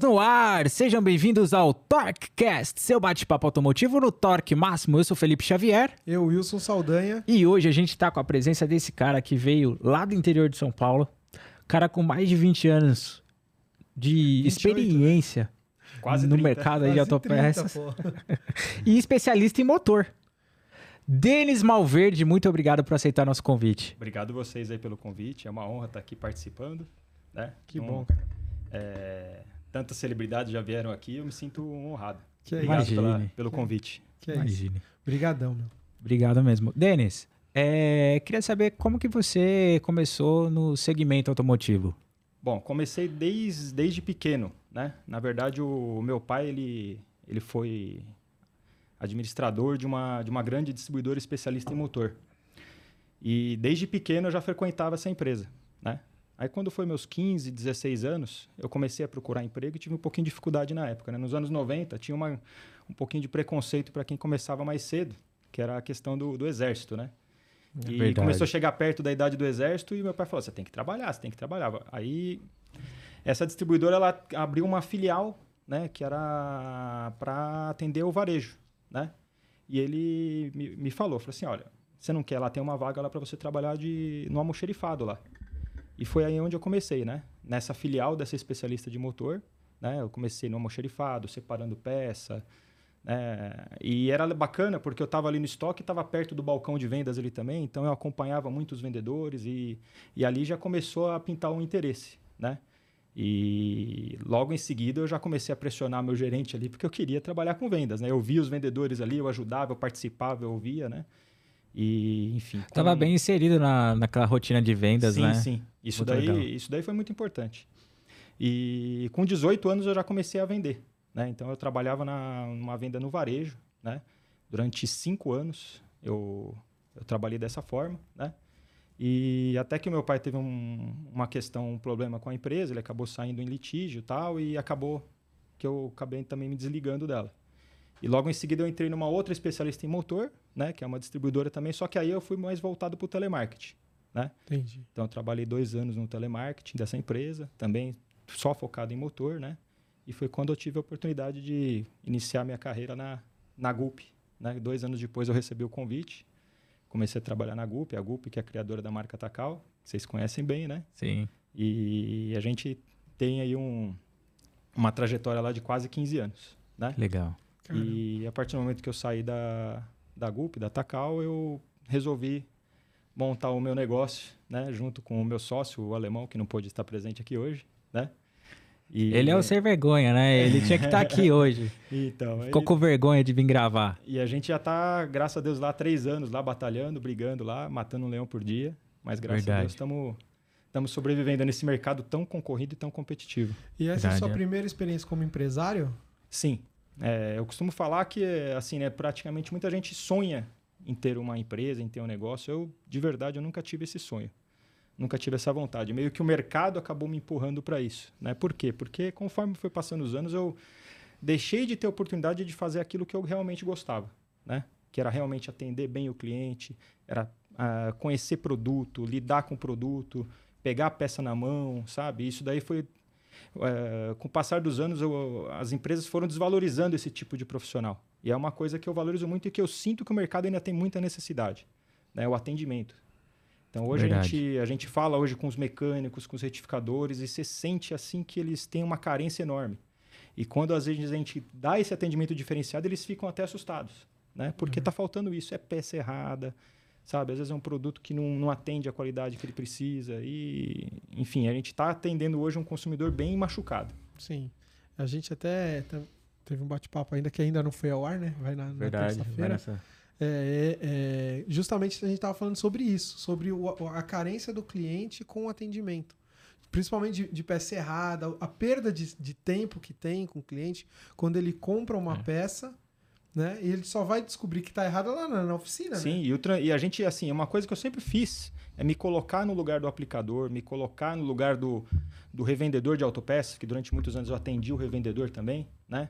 Estamos no ar! Sejam bem-vindos ao TorqueCast, seu bate-papo automotivo no Torque Máximo. Eu sou Felipe Xavier. Eu, Wilson Saldanha. E hoje a gente tá com a presença desse cara que veio lá do interior de São Paulo. Cara com mais de 20 anos de 28, experiência né? Quase no 30. mercado aí de autopeças. e especialista em motor. Denis Malverde, muito obrigado por aceitar nosso convite. Obrigado vocês aí pelo convite. É uma honra estar aqui participando. Né? Que então, bom. É, tantas celebridades já vieram aqui, eu me sinto honrado. Que Obrigado pela, pelo convite. Que é Imagine. Isso. Obrigadão, meu. Obrigado mesmo. Denis, é, queria saber como que você começou no segmento automotivo. Bom, comecei desde, desde pequeno, né? Na verdade, o, o meu pai, ele, ele foi administrador de uma, de uma grande distribuidora especialista em motor. E desde pequeno eu já frequentava essa empresa, né? Aí quando foi meus 15, 16 anos, eu comecei a procurar emprego e tive um pouquinho de dificuldade na época. Né? Nos anos 90 tinha uma, um pouquinho de preconceito para quem começava mais cedo, que era a questão do, do exército, né? É e verdade. começou a chegar perto da idade do exército e meu pai falou: você tem que trabalhar, você tem que trabalhar. Aí essa distribuidora ela abriu uma filial, né, que era para atender o varejo, né? E ele me, me falou, falou assim, olha, você não quer lá tem uma vaga lá para você trabalhar de no almoxerifado lá. E foi aí onde eu comecei, né? Nessa filial dessa especialista de motor, né? Eu comecei no almoxerifado, separando peça, né? E era bacana porque eu estava ali no estoque, estava perto do balcão de vendas ali também, então eu acompanhava muitos vendedores e, e ali já começou a pintar um interesse, né? E logo em seguida eu já comecei a pressionar meu gerente ali porque eu queria trabalhar com vendas, né? Eu via os vendedores ali, eu ajudava, eu participava, eu ouvia, né? E, enfim. Estava bem inserido na, naquela rotina de vendas, sim, né? Sim, sim. Isso daí, isso daí foi muito importante. E com 18 anos eu já comecei a vender. Né? Então eu trabalhava na, numa venda no varejo. Né? Durante cinco anos eu, eu trabalhei dessa forma. Né? E até que o meu pai teve um, uma questão, um problema com a empresa, ele acabou saindo em litígio e tal, e acabou que eu acabei também me desligando dela. E logo em seguida eu entrei numa outra especialista em motor, né, que é uma distribuidora também, só que aí eu fui mais voltado para o telemarketing. Né? Entendi. Então eu trabalhei dois anos no telemarketing dessa empresa, também só focado em motor, né? E foi quando eu tive a oportunidade de iniciar minha carreira na, na GUP. Né? Dois anos depois eu recebi o convite, comecei a trabalhar na GUP, a GUP que é a criadora da marca Takal, que vocês conhecem bem, né? Sim. E a gente tem aí um, uma trajetória lá de quase 15 anos, né? Legal. E a partir do momento que eu saí da, da GUP, da Takal, eu resolvi montar o meu negócio, né, junto com o meu sócio, o alemão, que não pôde estar presente aqui hoje, né? E, ele é o ser vergonha, né? Ele tinha que estar aqui hoje. Então, Ficou com vergonha de vir gravar. E a gente já está, graças a Deus, lá há três anos, lá batalhando, brigando lá, matando um leão por dia. Mas graças Verdade. a Deus estamos estamos sobrevivendo nesse mercado tão concorrido e tão competitivo. E essa Verdade, é a sua é. primeira experiência como empresário? Sim. É, eu costumo falar que, assim, né, praticamente muita gente sonha em ter uma empresa, em ter um negócio. Eu, de verdade, eu nunca tive esse sonho. Nunca tive essa vontade. Meio que o mercado acabou me empurrando para isso. Né? Por quê? Porque conforme foi passando os anos, eu deixei de ter oportunidade de fazer aquilo que eu realmente gostava. Né? Que era realmente atender bem o cliente, era uh, conhecer produto, lidar com produto, pegar a peça na mão, sabe? Isso daí foi é, com o passar dos anos, eu, as empresas foram desvalorizando esse tipo de profissional. E é uma coisa que eu valorizo muito e que eu sinto que o mercado ainda tem muita necessidade, né? o atendimento. Então, hoje a gente, a gente fala hoje com os mecânicos, com os retificadores, e você sente assim que eles têm uma carência enorme. E quando às vezes a gente dá esse atendimento diferenciado, eles ficam até assustados, né? Porque está uhum. faltando isso, é peça errada, sabe? Às vezes é um produto que não, não atende a qualidade que ele precisa. E, enfim, a gente está atendendo hoje um consumidor bem machucado. Sim. A gente até teve um bate-papo ainda que ainda não foi ao ar, né? Vai na, na terça-feira. É, é, é, justamente a gente estava falando sobre isso, sobre o, a carência do cliente com o atendimento. Principalmente de, de peça errada, a perda de, de, tempo que tem com o cliente quando ele compra uma é. peça né? E ele só vai descobrir que está errado lá na, na oficina. Sim, né? e, o e a gente, assim, é uma coisa que eu sempre fiz é me colocar no lugar do aplicador, me colocar no lugar do, do revendedor de autopeças, que durante muitos anos eu atendi o revendedor também, né?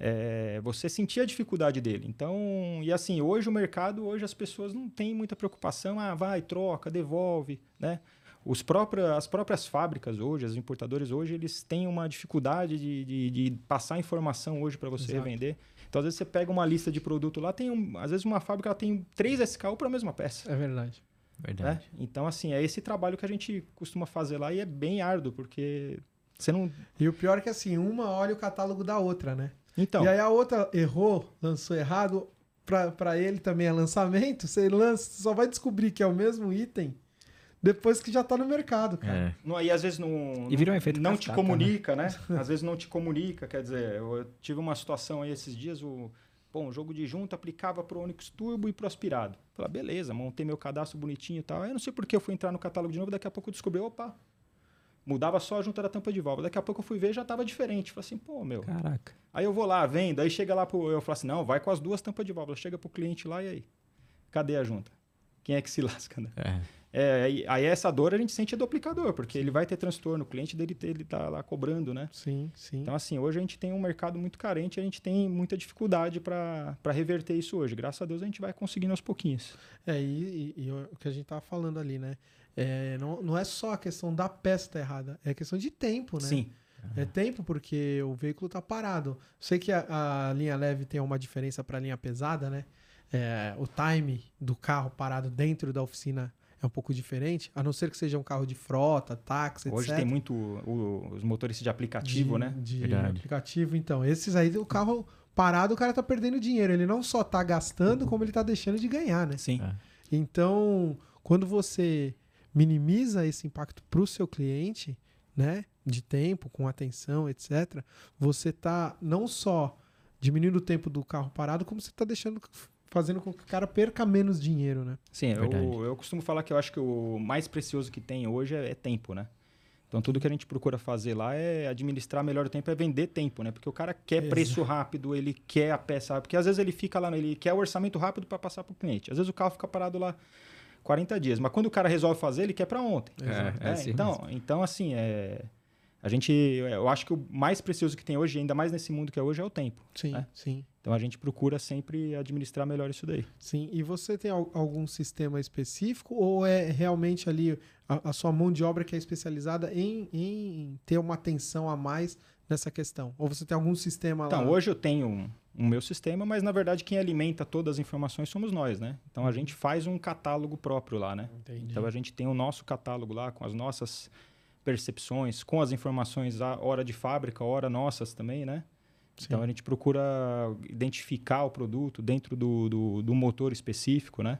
É, você sentia a dificuldade dele. Então, e assim, hoje o mercado, hoje as pessoas não têm muita preocupação, ah, vai, troca, devolve, né? os próprios, as próprias fábricas hoje, as importadores hoje, eles têm uma dificuldade de, de, de passar informação hoje para você Exato. revender. Então, às vezes, você pega uma lista de produto lá, tem um, às vezes uma fábrica ela tem três SKU para a mesma peça. É verdade. Verdade. Né? Então, assim, é esse trabalho que a gente costuma fazer lá e é bem árduo, porque você não. E o pior é que assim, uma olha o catálogo da outra, né? Então. E aí a outra errou, lançou errado. Para ele também é lançamento, você lança, só vai descobrir que é o mesmo item depois que já tá no mercado, cara. É. E às vezes não, e vira um efeito não cascata, te comunica, né? né? às vezes não te comunica, quer dizer, eu tive uma situação aí esses dias, o Bom, o jogo de junta aplicava para o Onix Turbo e para o aspirado. Falei, beleza, montei meu cadastro bonitinho e tal. Aí eu não sei por que eu fui entrar no catálogo de novo, daqui a pouco eu descobri, opa, mudava só a junta da tampa de válvula. Daqui a pouco eu fui ver já estava diferente. Falei assim, pô, meu. Caraca. Aí eu vou lá, vendo, aí chega lá pro. Eu falo assim, não, vai com as duas tampas de válvula. Chega pro cliente lá e aí? Cadê a junta? Quem é que se lasca, né? É. É, aí, essa dor a gente sente do aplicador, porque ele vai ter transtorno, o cliente dele ele tá lá cobrando, né? Sim, sim. Então, assim, hoje a gente tem um mercado muito carente, a gente tem muita dificuldade para reverter isso hoje. Graças a Deus a gente vai conseguindo aos pouquinhos. É, e, e, e o que a gente tava falando ali, né? É, não, não é só a questão da peça tá errada, é questão de tempo, né? Sim. É tempo porque o veículo tá parado. Sei que a, a linha leve tem uma diferença para a linha pesada, né? É, o time do carro parado dentro da oficina é um pouco diferente, a não ser que seja um carro de frota, táxi, Hoje etc. tem muito o, os motoristas de aplicativo, de, né? De Verdade. aplicativo, então. Esses aí, o carro parado, o cara tá perdendo dinheiro. Ele não só tá gastando, como ele tá deixando de ganhar, né? Sim. É. Então, quando você minimiza esse impacto para o seu cliente, né? De tempo, com atenção, etc., você tá não só diminuindo o tempo do carro parado, como você está deixando fazendo com que o cara perca menos dinheiro, né? Sim, eu, eu costumo falar que eu acho que o mais precioso que tem hoje é, é, tempo, né? Então tudo que a gente procura fazer lá é administrar melhor o tempo, é vender tempo, né? Porque o cara quer Exato. preço rápido, ele quer a peça, porque às vezes ele fica lá, ele quer o orçamento rápido para passar para o cliente. Às vezes o carro fica parado lá 40 dias, mas quando o cara resolve fazer, ele quer para ontem. É, é, assim então, então assim, é a gente, eu acho que o mais precioso que tem hoje, ainda mais nesse mundo que é hoje, é o tempo. Sim, né? sim. Então a gente procura sempre administrar melhor isso daí. Sim, e você tem algum sistema específico ou é realmente ali a, a sua mão de obra que é especializada em, em, ter uma atenção a mais nessa questão? Ou você tem algum sistema então, lá? Então, hoje eu tenho um, um meu sistema, mas na verdade quem alimenta todas as informações somos nós, né? Então a gente faz um catálogo próprio lá, né? Entendi. Então a gente tem o nosso catálogo lá com as nossas percepções, com as informações a hora de fábrica, hora nossas também, né? Sim. Então a gente procura identificar o produto dentro do, do, do motor específico, né?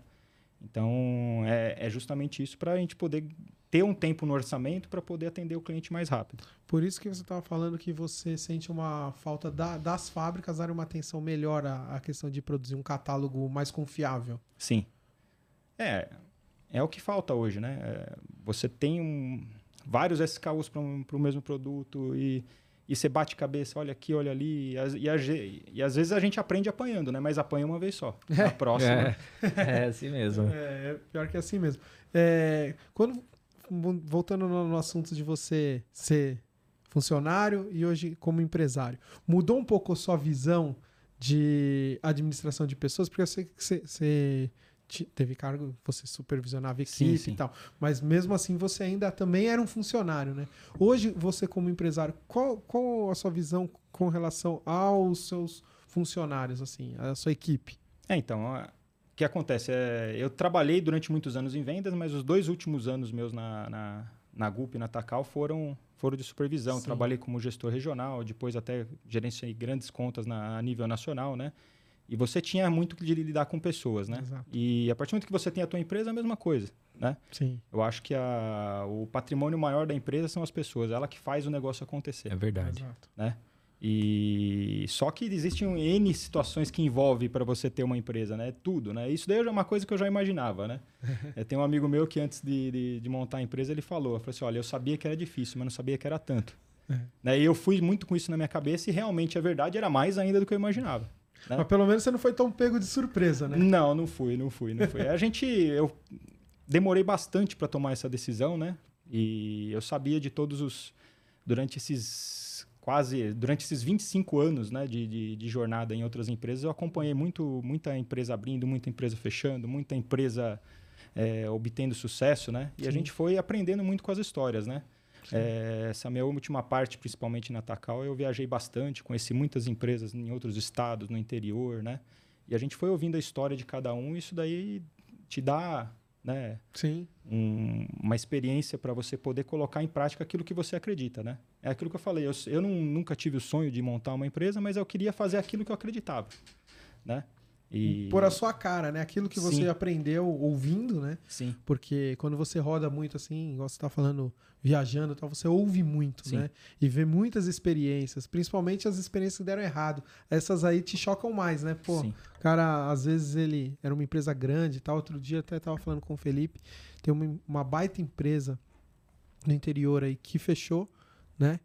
Então é, é justamente isso para a gente poder ter um tempo no orçamento para poder atender o cliente mais rápido. Por isso que você estava falando que você sente uma falta da, das fábricas darem uma atenção melhor à, à, questão de produzir um catálogo mais confiável. Sim. É, é o que falta hoje, né? É, você tem um, vários SKUs para o mesmo produto e e você bate cabeça, olha aqui, olha ali. E, e, e, às vezes a gente aprende apanhando, né? Mas apanha uma vez só. É. A próxima. É, é assim mesmo. É, é, pior que é assim mesmo. É, quando, voltando no, no assunto de você ser funcionário e hoje como empresário, mudou um pouco a sua visão de administração de pessoas? Porque eu sei que você, você teve cargo, você supervisionava equipe sim, sim. e tal. Mas mesmo assim você ainda também era um funcionário, né? Hoje, você como empresário, qual, qual a sua visão com relação aos seus funcionários, assim, a sua equipe? É, então, o que acontece? É, eu trabalhei durante muitos anos em vendas, mas os dois últimos anos meus na, na, na GUP e na Tacal foram, foram de supervisão. Trabalhei como gestor regional, depois até gerenciei grandes contas na, a nível nacional, né? E você tinha muito de lidar com pessoas, né? Exato. E a partir do momento que você tem a tua empresa, é a mesma coisa, né? Sim. Eu acho que a, o patrimônio maior da empresa são as pessoas, ela que faz o negócio acontecer. É verdade. Exato. Né? E só que existem N situações que envolvem para você ter uma empresa, né? Tudo, né? Isso daí é uma coisa que eu já imaginava, né? é, tem um amigo meu que antes de, de, de, montar a empresa, ele falou, eu falei assim, olha, eu sabia que era difícil, mas não sabia que era tanto. É. Né? E eu fui muito com isso na minha cabeça e realmente a verdade era mais ainda do que eu imaginava. Né? Mas pelo menos você não foi tão pego de surpresa, né? Não, não fui, não fui, não fui. a gente, eu demorei bastante para tomar essa decisão, né? E eu sabia de todos os durante esses quase durante esses 25 anos, né, de, de, de jornada em outras empresas, eu acompanhei muito muita empresa abrindo, muita empresa fechando, muita empresa é, obtendo sucesso, né? E Sim. a gente foi aprendendo muito com as histórias, né? É, essa minha última parte, principalmente na Takal, eu viajei bastante, conheci muitas empresas em outros estados, no interior, né? E a gente foi ouvindo a história de cada um e isso daí te dá né? Sim. Um, uma experiência para você poder colocar em prática aquilo que você acredita, né? É aquilo que eu falei. Eu, eu não, nunca tive o sonho de montar uma empresa, mas eu queria fazer aquilo que eu acreditava, né? E... Por a sua cara, né? Aquilo que você Sim. aprendeu ouvindo, né? Sim. Porque quando você roda muito assim, igual você está falando, viajando tal, você ouve muito, Sim. né? E vê muitas experiências, principalmente as experiências que deram errado. Essas aí te chocam mais, né? Pô, Sim. cara, às vezes ele era uma empresa grande e tal. Outro dia até tava falando com o Felipe, tem uma, uma baita empresa no interior aí que fechou, né?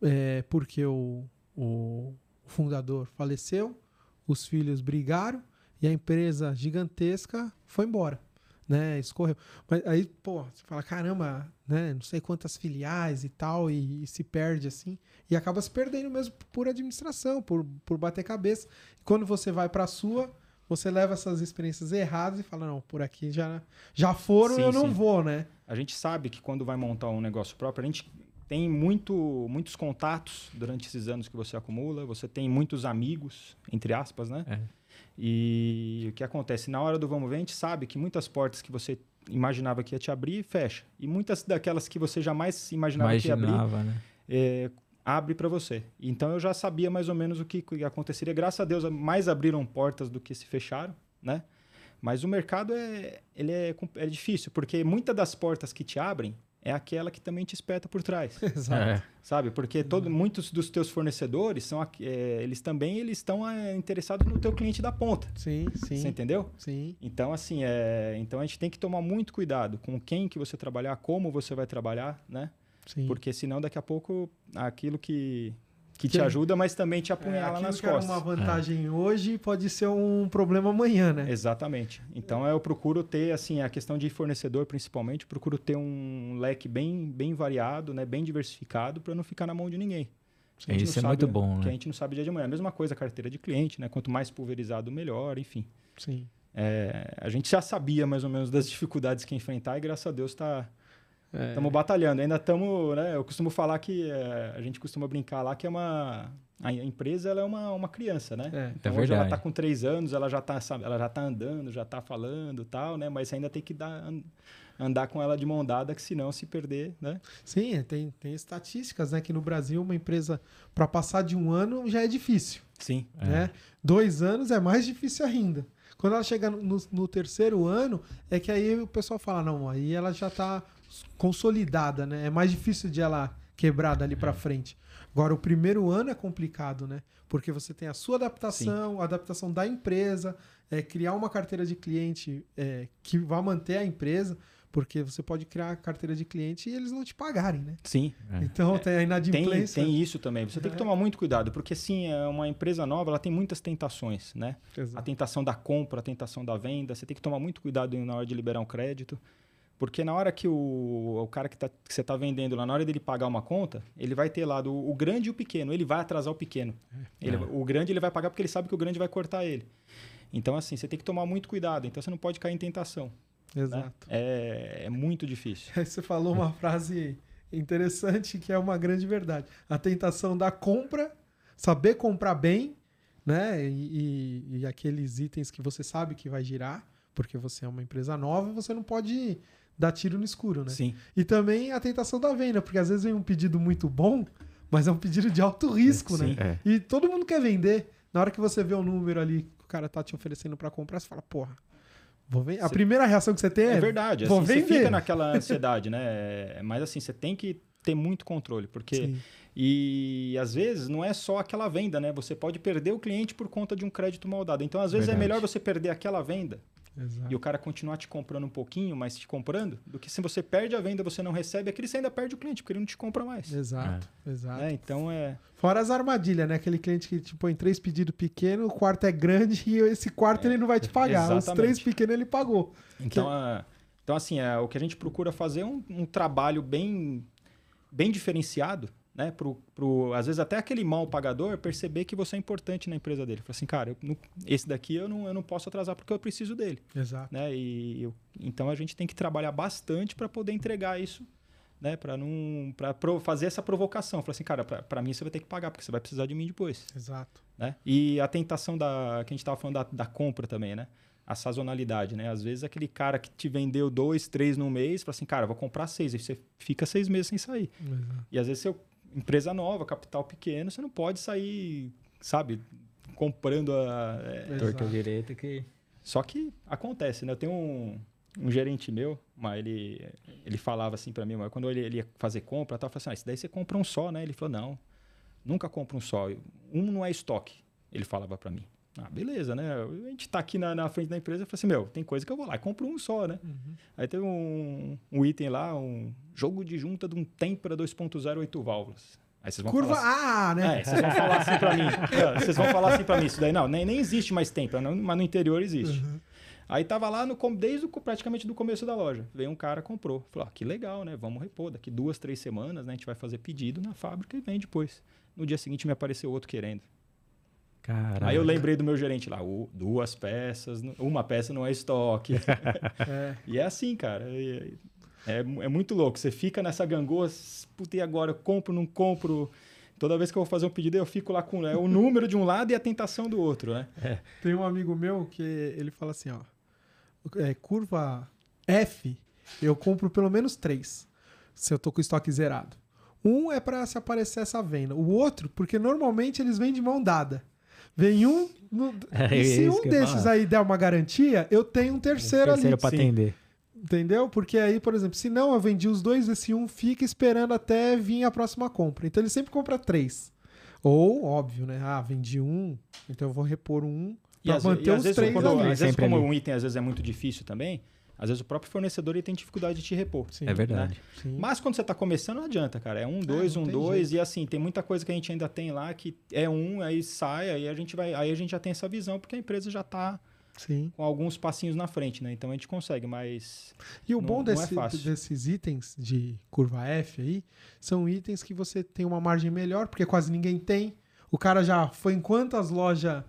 É, porque o, o fundador faleceu os filhos brigaram e a empresa gigantesca foi embora, né? Escorreu. Mas aí, pô, você fala, caramba, né? Não sei quantas filiais e tal, e, e se perde assim. E acaba se perdendo mesmo por administração, por, por bater cabeça. E quando você vai para a sua, você leva essas experiências erradas e fala, não, por aqui já, já foram, sim, eu não sim. vou, né? A gente sabe que quando vai montar um negócio próprio, a gente tem muito, muitos contatos durante esses anos que você acumula, você tem muitos amigos, entre aspas, né? É. E o que acontece? Na hora do vamos ver, a gente sabe que muitas portas que você imaginava que ia te abrir, fecha. E muitas daquelas que você jamais imaginava, imaginava que ia abrir, né? é, abre para você. Então eu já sabia mais ou menos o que, aconteceria. Graças a Deus, mais abriram portas do que se fecharam, né? Mas o mercado é, ele é, é difícil, porque muitas das portas que te abrem, é aquela que também te espeta por trás. Exato. É. Sabe? Porque todo, muitos dos teus fornecedores são é, eles também eles estão é, interessados no teu cliente da ponta. Sim, sim. Você entendeu? Sim. Então assim, é, então a gente tem que tomar muito cuidado com quem que você trabalhar, como você vai trabalhar, né? Sim. Porque senão daqui a pouco aquilo que que te ajuda, mas também te apunhala é, nas que costas. uma vantagem é. hoje pode ser um problema amanhã, né? Exatamente. Então eu procuro ter assim a questão de fornecedor, principalmente, procuro ter um leque bem bem variado, né, bem diversificado para não ficar na mão de ninguém. Isso é sabe, muito bom, né? Que a gente não sabe dia de amanhã. A mesma coisa a carteira de cliente, né? Quanto mais pulverizado, melhor, enfim. Sim. É, a gente já sabia mais ou menos das dificuldades que enfrentar e graças a Deus está Estamos é. batalhando. Ainda estamos, né? Eu costumo falar que é, a gente costuma brincar lá que é uma a empresa ela é uma, uma criança, né? É, então, é hoje ela está com três anos, ela já está ela já tá andando, já está falando, tal, né? Mas ainda tem que dar andar com ela de mão dada, que senão se perder, né? Sim, tem, tem estatísticas, né? Que no Brasil uma empresa para passar de um ano já é difícil. Sim. Né? É. Dois anos é mais difícil ainda. Quando ela chega no, no, terceiro ano, é que aí o pessoal fala, não, aí ela já está consolidada, né? É mais difícil de ela quebrar dali para é. frente. Agora, o primeiro ano é complicado, né? Porque você tem a sua adaptação, Sim. a adaptação da empresa, é, criar uma carteira de cliente é, que vá manter a empresa, porque você pode criar a carteira de cliente e eles não te pagarem, né? Sim. É. Então tem a inadimplência. Tem, tem isso também. Você tem que é. tomar muito cuidado, porque sim, é uma empresa nova, ela tem muitas tentações, né? Exato. A tentação da compra, a tentação da venda. Você tem que tomar muito cuidado na hora de liberar um crédito. Porque na hora que o, o cara que, tá, que você está vendendo lá, na hora dele pagar uma conta, ele vai ter lá do, o grande e o pequeno. Ele vai atrasar o pequeno. É. Ele, é. O grande ele vai pagar porque ele sabe que o grande vai cortar ele. Então, assim, você tem que tomar muito cuidado. Então, você não pode cair em tentação. Né? Exato. Né? É, é muito difícil. Aí você falou uma frase interessante que é uma grande verdade. A tentação da compra, saber comprar bem, né? E, e, e aqueles itens que você sabe que vai girar, porque você é uma empresa nova, você não pode dar tiro no escuro, né? Sim. E também a tentação da venda, porque às vezes vem um pedido muito bom, mas é um pedido de alto risco, é, né? É. E todo mundo quer vender. Na hora que você vê o um número ali que o cara tá te oferecendo para comprar, você fala, porra, vou vender. A primeira reação que você tem é. É verdade. Vou assim, vender. Você fica naquela ansiedade, né? Mas assim, você tem que ter muito controle, porque. Sim. E às vezes não é só aquela venda, né? Você pode perder o cliente por conta de um crédito mal dado. Então, às vezes, é verdade. é melhor você perder aquela venda Exato. e o cara continuar te comprando um pouquinho, mas te comprando, do que se você perde a venda, você não recebe, aquele você ainda perde o cliente, porque ele não te compra mais. Exato, é. exato. É, então é. Fora as armadilhas, né? Aquele cliente que te põe três pedidos pequenos, o quarto é grande e esse quarto é, ele não vai te pagar. Exatamente. Os três pequenos ele pagou. Então, que... a, então assim, é, o que a gente procura fazer é um, um trabalho bem, bem diferenciado né, pro, pro, às vezes até aquele mal pagador perceber que você é importante na empresa dele. Fala assim, cara, eu, esse daqui eu não, eu não posso atrasar porque eu preciso dele. Exato. Né? E eu, então a gente tem que trabalhar bastante para poder entregar isso, né, para não para fazer essa provocação. Fala assim, cara, para mim você vai ter que pagar porque você vai precisar de mim depois. Exato. Né? E a tentação da que a gente estava falando da, da compra também, né? a sazonalidade, né? Às vezes aquele cara que te vendeu dois, três no mês, fala assim, cara, vou comprar seis, aí você fica seis meses sem sair. Uhum. E às vezes seu empresa nova, capital pequeno, você não pode sair, sabe, comprando a. É, Torta direita que. Só que acontece, né? Eu tenho um, um gerente meu, mas ele, ele falava assim para mim, mas quando ele, ele, ia fazer compra, eu falava assim: ah, isso daí você compra um só, né? Ele falou: não, nunca compra um só. Um não é estoque, ele falava para mim. Ah, beleza, né? A gente tá aqui na, na frente da empresa e falei assim, meu, tem coisa que eu vou lá e compro um só, né? Uhum. Aí teve um, um item lá, um jogo de junta de um Tempra 2.0 8 válvulas. Aí vocês vão Curva falar assim, A, né? É, vocês vão falar assim pra mim. É, vocês vão falar assim pra mim, isso daí não, nem, nem existe mais Tempra, não, mas no interior existe. Uhum. Aí tava lá no, desde o, praticamente do começo da loja. Veio um cara, comprou. Falou, ah, que legal, né? Vamos repor. Daqui duas, três semanas, né? A gente vai fazer pedido na fábrica e vem depois. No dia seguinte me apareceu outro querendo. Caraca. Aí eu lembrei do meu gerente lá, duas peças, uma peça não é estoque. é. E é assim, cara. É, é, é, muito louco. Você fica nessa gangorra, puta, e agora? Eu compro, não compro? Toda vez que eu vou fazer um pedido, eu fico lá com é, o número de um lado e a tentação do outro, né? É. Tem um amigo meu que ele fala assim, ó. É, curva F, eu compro pelo menos três. Se eu tô com o estoque zerado. Um é para se aparecer essa venda. O outro, porque normalmente eles vêm de mão dada. Vem um. No, é, e se um desses aí der uma garantia, eu tenho um terceiro, um terceiro ali. para atender. Entendeu? Porque aí, por exemplo, se não eu vendi os dois, esse um fica esperando até vir a próxima compra. Então ele sempre compra três. Ou, óbvio, né? Ah, vendi um, então eu vou repor um para manter os três quando, ali. Às vezes, como ali. um item às vezes é muito difícil também, às vezes o próprio fornecedor ele tem dificuldade de te repor. Sim, é verdade. Né? Mas quando você está começando, não adianta, cara. É um, é, dois, é, um, dois. Jeito. E assim, tem muita coisa que a gente ainda tem lá que é um, aí sai, aí a gente vai. Aí a gente já tem essa visão, porque a empresa já está com alguns passinhos na frente, né? Então a gente consegue, mas. E o não, bom desse, é desses itens de curva F aí são itens que você tem uma margem melhor, porque quase ninguém tem. O cara já foi em quantas lojas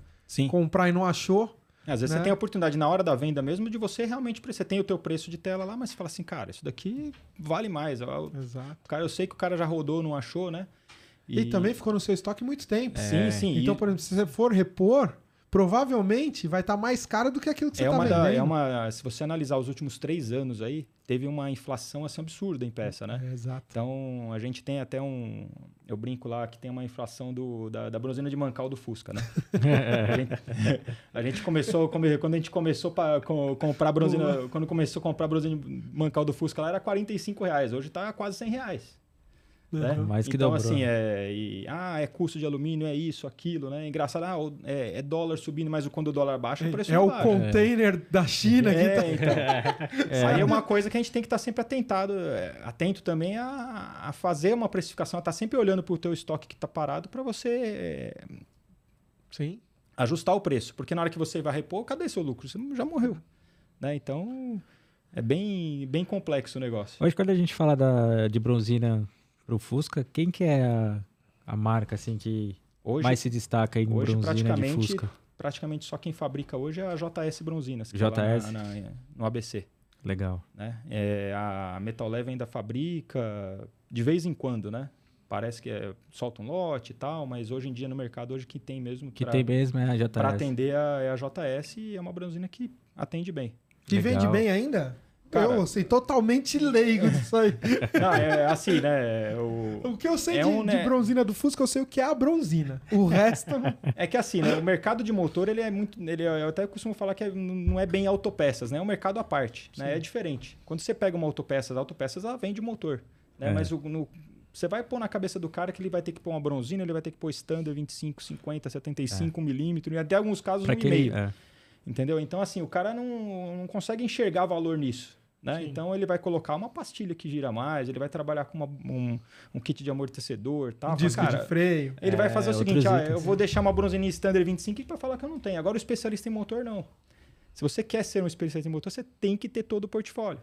comprar e não achou. Às vezes né? você tem a oportunidade na hora da venda mesmo de você realmente você tem o teu preço de tela lá, mas você fala assim, cara, isso daqui vale mais. Exato. Cara, eu sei que o cara já rodou, não achou, né? E, e também ficou no seu estoque muito tempo. É. Sim, sim. Então, por exemplo, se você for repor, provavelmente vai estar tá mais caro do que aquilo que você está é vendendo. Da, é uma, se você analisar os últimos três anos aí, teve uma inflação assim absurda em peça, né? É, exato. Então, a gente tem até um... Eu brinco lá que tem uma inflação do, da, da bronzina de mancal do Fusca, né? a, gente, a, gente, começou... Quando a gente começou a comprar bronzina... Quando começou a comprar bronzina de mancal do Fusca lá, era 45 reais. Hoje está quase 100 reais. Né? Mais que então, dobrou. assim, é, e, ah, é custo de alumínio, é isso, aquilo, né? Engraçado, ah, é, é dólar subindo, mas quando o dólar baixa, o preço é, é o container é. da China é, que tá... então. é. Aí é uma coisa que a gente tem que estar tá sempre atentado, é, atento também a, a fazer uma precificação, a estar tá sempre olhando para o teu estoque que está parado para você é, Sim. ajustar o preço. Porque na hora que você vai repor, cadê seu lucro? Você já morreu. Né? Então, é bem, bem complexo o negócio. Hoje, quando a gente fala da, de bronzina pro Fusca, quem que é a, a marca assim que hoje, mais se destaca aí em hoje, bronzina de Fusca? Praticamente só quem fabrica hoje é a JS Bronzinas, JS? É na, na, no ABC. Legal. Né? É, a Metal Leve ainda fabrica de vez em quando, né? Parece que é, solta um lote e tal, mas hoje em dia no mercado, hoje que tem mesmo. Que pra, tem mesmo é a JS. Para atender a, é a JS e é uma bronzina que atende bem. Que Legal. vende bem ainda? Cara, eu sei totalmente leigo disso aí. Não, é assim, né? O, o que eu sei é de, um, né? de, bronzina do Fusca, eu sei o que é a bronzina. O resto. é que assim, né? O mercado de motor, ele é muito. Ele, eu até costumo falar que é, não é bem autopeças, né? É um mercado à parte. Né? É diferente. Quando você pega uma autopeças, autopeças ela vende motor. Né? É. Mas o, no, você vai pôr na cabeça do cara que ele vai ter que pôr uma bronzina, ele vai ter que pôr standard 25, 50, 75 é. milímetros, e até alguns casos pra um e meio. É. Entendeu? Então, assim, o cara não, não consegue enxergar valor nisso. Né? Então ele vai colocar uma pastilha que gira mais, ele vai trabalhar com uma, um, um, kit de amortecedor, tal. Um disco cara, de freio. Ele é, vai fazer o seguinte: ah, eu vou deixar uma bronzina standard 25 para falar que eu não tenho. Agora o especialista em motor não. Se você quer ser um especialista em motor, você tem que ter todo o portfólio.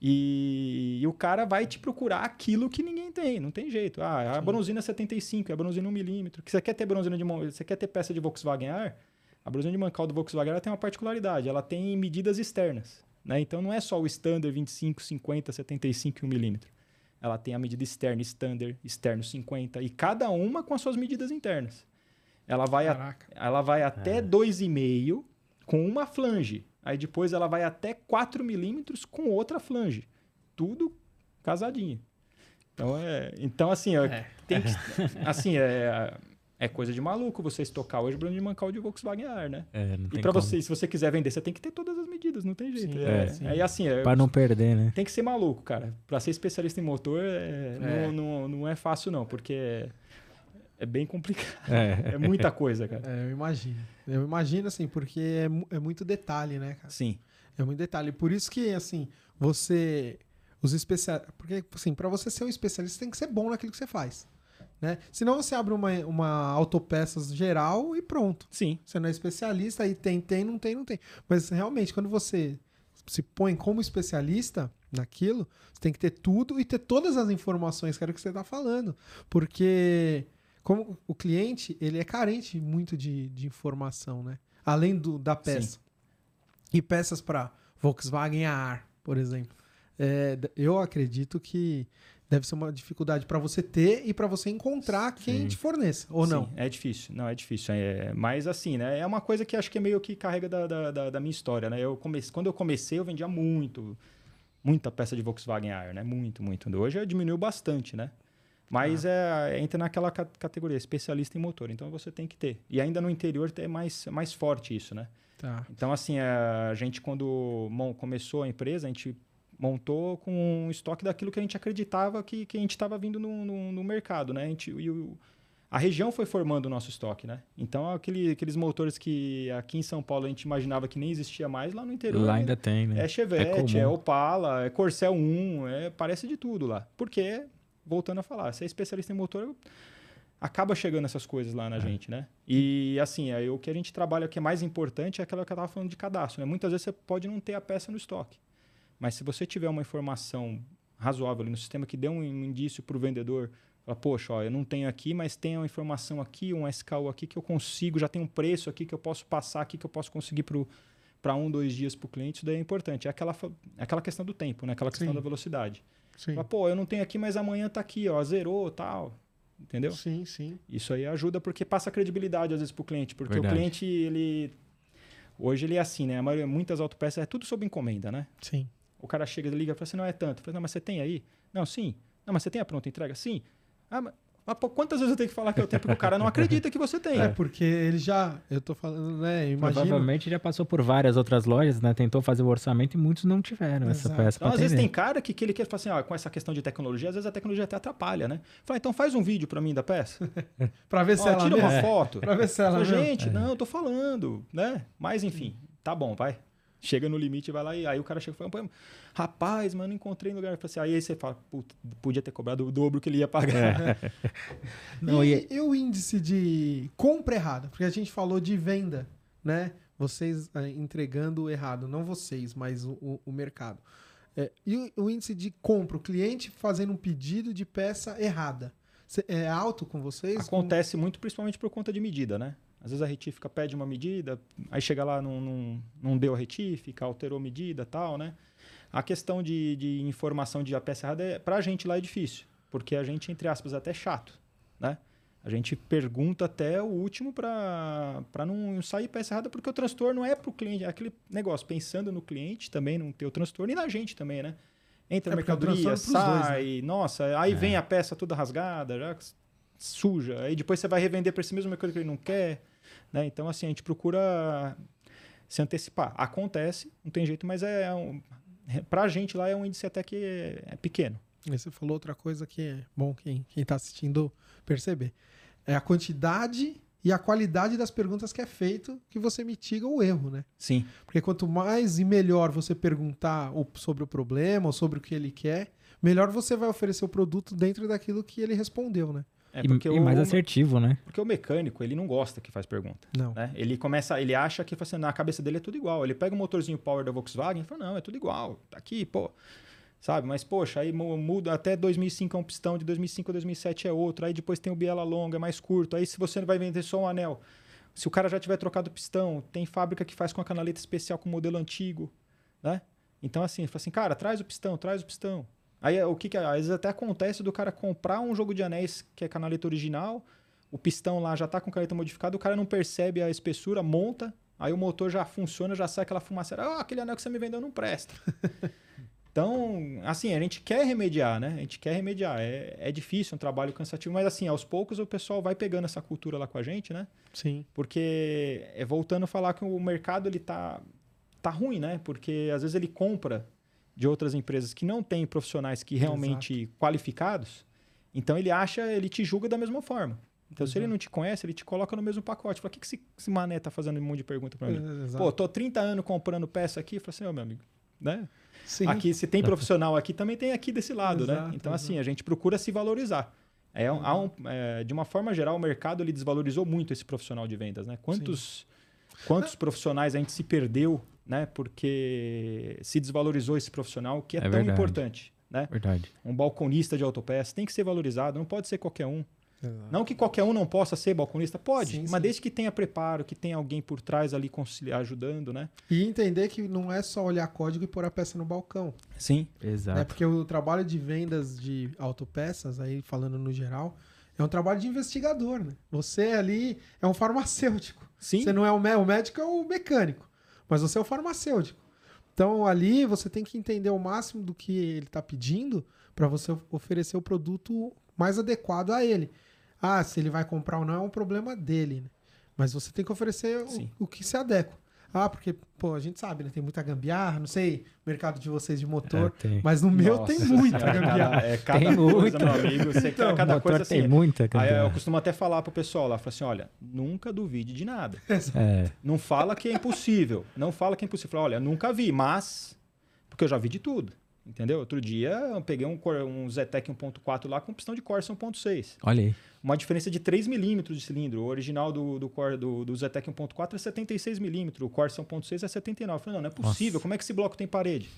E, e, o cara vai te procurar aquilo que ninguém tem, não tem jeito. Ah, a bronzina 75, é a bronzina 1mm. Que você quer ter bronzina de você quer ter peça de Volkswagen Ar? A bronzina de mancal do Volkswagen ela tem uma particularidade, ela tem medidas externas. Né? Então não é só o standard 25, 50, 75 e 1mm. Ela tem a medida externa, standard, externo 50, e cada uma com as suas medidas internas. Ela vai, a, ela vai até é. 2,5 com uma flange. Aí depois ela vai até 4 milímetros com outra flange. Tudo casadinho. Então, é, então assim, é. tem que, assim é, é coisa de maluco você estocar hoje brand de mancal de Volkswagen Ar, né? É, e para você, se você quiser vender, você tem que ter todas as medidas, não tem jeito. Sim, é, é, sim. Aí assim, é, para não perder, né? Tem que ser maluco, cara. Para ser especialista em motor, é, é. Não, não, não é fácil não, porque é bem complicado. É. é muita coisa, cara. É, eu imagino. Eu imagino, assim, porque é, é muito detalhe, né, cara? Sim. É muito detalhe. Por isso que, assim, você. Os especialistas. Porque, assim, para você ser um especialista, tem que ser bom naquilo que você faz. Né? Senão você abre uma, uma autopeças geral e pronto. Sim. Você não é especialista, aí tem, tem, não tem, não tem. Mas realmente, quando você se põe como especialista naquilo, você tem que ter tudo e ter todas as informações que era o que você está falando. Porque como o cliente, ele é carente muito de, de informação, né? Além do, da peça. Sim. E peças para Volkswagen AR, por exemplo. É, eu acredito que deve ser uma dificuldade para você ter e para você encontrar quem Sim. te forneça, ou Sim, não? É difícil, não, é difícil. É, mas assim, né? É uma coisa que acho que é meio que carrega da, da, da minha história, né? Eu comecei, quando eu comecei, eu vendia muito, muita peça de Volkswagen AR, né? Muito, muito. Hoje diminuiu bastante, né? Mas ah. é, entra naquela categoria, especialista em motor. Então você tem que ter. E ainda no interior é mais, mais forte isso, né? Tá. Então, assim, a gente, quando começou a empresa, a gente montou com um estoque daquilo que a gente acreditava que, que a gente estava vindo no, no, no, mercado, né? A, gente, e o, a região foi formando o nosso estoque, né? Então, aquele, aqueles motores que aqui em São Paulo a gente imaginava que nem existia mais, lá no interior... Lá ainda tem, né? É Chevette, é, é Opala, é Corcel 1, é, parece de tudo lá. Porque voltando a falar, ser especialista em motor acaba chegando essas coisas lá na é. gente, né? E assim, aí, o que a gente trabalha que é mais importante é aquela que eu estava falando de cadastro, né? Muitas vezes você pode não ter a peça no estoque, mas se você tiver uma informação razoável no sistema que dê um indício para o vendedor, fala, poxa, ó, eu não tenho aqui, mas tem uma informação aqui, um SKU aqui que eu consigo, já tem um preço aqui que eu posso passar aqui, que eu posso conseguir para um, dois dias para o cliente, isso daí é importante. É aquela, é aquela questão do tempo, né? aquela questão Sim. da velocidade. Sim. Fala, pô, eu não tenho aqui, mas amanhã tá aqui, ó, zerou tal. Entendeu? Sim, sim. Isso aí ajuda porque passa credibilidade às vezes pro cliente. Porque Verdade. o cliente, ele. Hoje ele é assim, né? A maioria, muitas autopeças é tudo sob encomenda, né? Sim. O cara chega, liga e fala assim: não é tanto. Fala, não, mas você tem aí? Não, sim. Não, mas você tem a pronta entrega? Sim. Ah, mas mas pô, quantas vezes eu tenho que falar que eu tenho porque o cara não acredita que você tem? É, porque ele já, eu tô falando, né, imagina... Provavelmente já passou por várias outras lojas, né, tentou fazer o orçamento e muitos não tiveram Exato. essa peça então, Às vezes tem cara que, que ele quer falar assim, ó, com essa questão de tecnologia, às vezes a tecnologia até atrapalha, né? Fala, então faz um vídeo para mim da peça. para ver se ó, ela Tira mesmo. uma foto. para ver se ela Fala, Gente, é. não, eu tô falando, né? Mas enfim, tá bom, vai. Chega no limite e vai lá e aí o cara chega e fala, rapaz, mano, encontrei no lugar. Assim, aí você fala, podia ter cobrado o dobro que ele ia pagar. É. Não, e, e, o índice de compra errada? Porque a gente falou de venda, né? Vocês é, entregando errado, não vocês, mas o, o, o mercado. É, e o, o, índice de compra, o cliente fazendo um pedido de peça errada. É alto com vocês? Acontece com... muito, principalmente por conta de medida, né? Às vezes a retífica pede uma medida, aí chega lá, não, não, não deu a retífica, alterou a medida tal, né? A questão de, de informação de a peça errada, é, para a gente lá é difícil, porque a gente, entre aspas, é até chato, né? A gente pergunta até o último para não sair peça errada, porque o transtorno é para o cliente, é aquele negócio, pensando no cliente também, não ter o transtorno, e na gente também, né? Entra é na mercadoria, sai, dois, né? nossa, aí é. vem a peça toda rasgada, já suja, aí depois você vai revender para esse mesmo mercado que ele não quer. Né? Então, assim, a gente procura se antecipar. Acontece, não tem jeito, mas é, é um, para a gente lá é um índice até que é, pequeno. E você falou outra coisa que é bom quem está assistindo perceber. É a quantidade e a qualidade das perguntas que é feito que você mitiga o erro, né? Sim. Porque quanto mais e melhor você perguntar sobre o problema ou sobre o que ele quer, melhor você vai oferecer o produto dentro daquilo que ele respondeu, né? É e, e, mais assertivo, né? Porque o mecânico, ele não gosta que faz pergunta. Não. Né? Ele começa, ele acha que assim, na cabeça dele é tudo igual. Ele pega o motorzinho power da Volkswagen e fala, não, é tudo igual. Tá aqui, pô. sabe? Mas, poxa, aí muda até 2005 é um pistão, de 2005 a 2007 é outro, aí depois tem o biela longa, é mais curto, aí se você vai vender só um anel, se o cara já tiver trocado o pistão, tem fábrica que faz com a canaleta especial com modelo antigo, né? Então, assim, fala assim, cara, traz o pistão, traz o pistão. Aí o que, que às vezes até acontece do cara comprar um jogo de anéis que é canaleta original, o pistão lá já tá com canaleta modificada, o cara não percebe a espessura, monta, aí o motor já funciona, já sai aquela fumaça, ah, aquele anel que você me vendeu não presta. Então, assim, a gente quer remediar, né? A gente quer remediar. É, é difícil, é um trabalho cansativo, mas assim, aos poucos o pessoal vai pegando essa cultura lá com a gente, né? Sim. Porque, é voltando a falar que o mercado ele tá, tá ruim, né? Porque às vezes ele compra de outras empresas que não têm profissionais que realmente Exato. qualificados, então ele acha, ele te julga da mesma forma. Então, Exato. se ele não te conhece, ele te coloca no mesmo pacote. Fala, o que, que esse, esse mané tá fazendo um monte de pergunta para mim? Exato. Pô, tô 30 anos comprando peça aqui. Fala assim, ô, oh, meu amigo, né? Sim. Aqui, se tem profissional aqui, também tem aqui desse lado, né? Então, assim, a gente procura se valorizar. É, um, um, é, de uma forma geral, o mercado ele desvalorizou muito esse profissional de vendas, né? Quantos, quantos profissionais a gente se perdeu, né? Porque se desvalorizou esse profissional, que é, é tão verdade. importante, né? Verdade. Um balconista de autopeças tem que ser valorizado, não pode ser qualquer um. Exato. Não que qualquer um não possa ser balconista, pode, sim, mas sim. desde que tenha preparo, que tenha alguém por trás ali ajudando, né? E entender que não é só olhar código e pôr a peça no balcão. Sim, exato. É porque o trabalho de vendas de autopeças, aí falando no geral, é um trabalho de investigador, né? Você ali é um farmacêutico. Sim. Você não é o, o médico, é o mecânico, mas você é o farmacêutico. Então ali você tem que entender o máximo do que ele está pedindo para você oferecer o produto mais adequado a ele. Ah, se ele vai comprar ou não é um problema dele, né? Mas você tem que oferecer o, o, que se adequa. Ah, porque, pô, a gente sabe, né? Tem muita gambiarra, não sei, mercado de vocês de motor, é, mas no meu tem muita gambiarra. É cada tem coisa, muita. meu amigo. Você então, cada coisa assim. Tem muita gambiarra. Aí eu costumo até falar pro pessoal lá, falo assim, olha, nunca duvide de nada. É. Não fala que é impossível. Não fala que é impossível. Fala, olha, nunca vi, mas... Porque eu já vi de tudo. Entendeu? Outro dia eu peguei um, um Zetec 1.4 lá com pistão de Corsa 1.6. Olha aí. Uma diferença de 3 milímetros de cilindro. O original do, do, do, do Zetec 1.4 é 76 milímetros. O Corsa 1.6 é 79. Eu falei, não, não é possível. Nossa. Como é que esse bloco tem parede?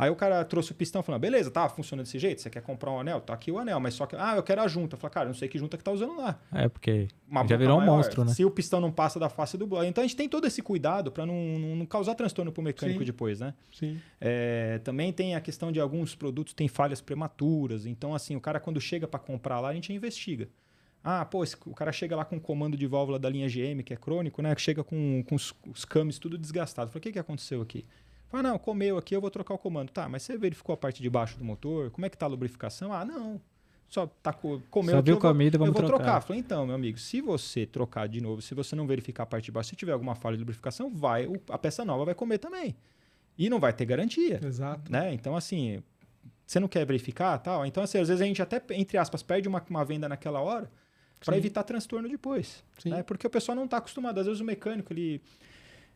Aí o cara trouxe o pistão e falou: beleza, tá, funciona desse jeito. Você quer comprar um anel? Tá aqui o anel, mas só que. Ah, eu quero a junta. Eu falei, cara, não sei que junta que tá usando lá. É, porque Uma já virou um monstro, né? Se o pistão não passa da face do bloco. Então a gente tem todo esse cuidado para não, não, não, causar transtorno pro mecânico Sim. depois, né? Sim. É, também tem a questão de alguns produtos têm falhas prematuras. Então, assim, o cara quando chega para comprar lá, a gente investiga. Ah, pô, esse, o cara chega lá com o comando de válvula da linha GM, que é crônico, né? Que chega com, com os, os cames tudo desgastado. Falei, o que, que aconteceu aqui? Fala, não, comeu aqui, eu vou trocar o comando. Tá, mas você verificou a parte de baixo do motor? Como é que tá a lubrificação? Ah, não. Só tá, comeu Só aqui, viu eu comida, vou, vamos eu vou trocar. trocar. Falei, então, meu amigo, se você trocar de novo, se você não verificar a parte de baixo, se tiver alguma falha de lubrificação, vai, a peça nova vai comer também. E não vai ter garantia. Exato. Né? Então, assim, você não quer verificar tal? Então, assim, às vezes a gente até, entre aspas, perde uma, uma venda naquela hora para evitar transtorno depois. Né? Porque o pessoal não está acostumado. Às vezes o mecânico, ele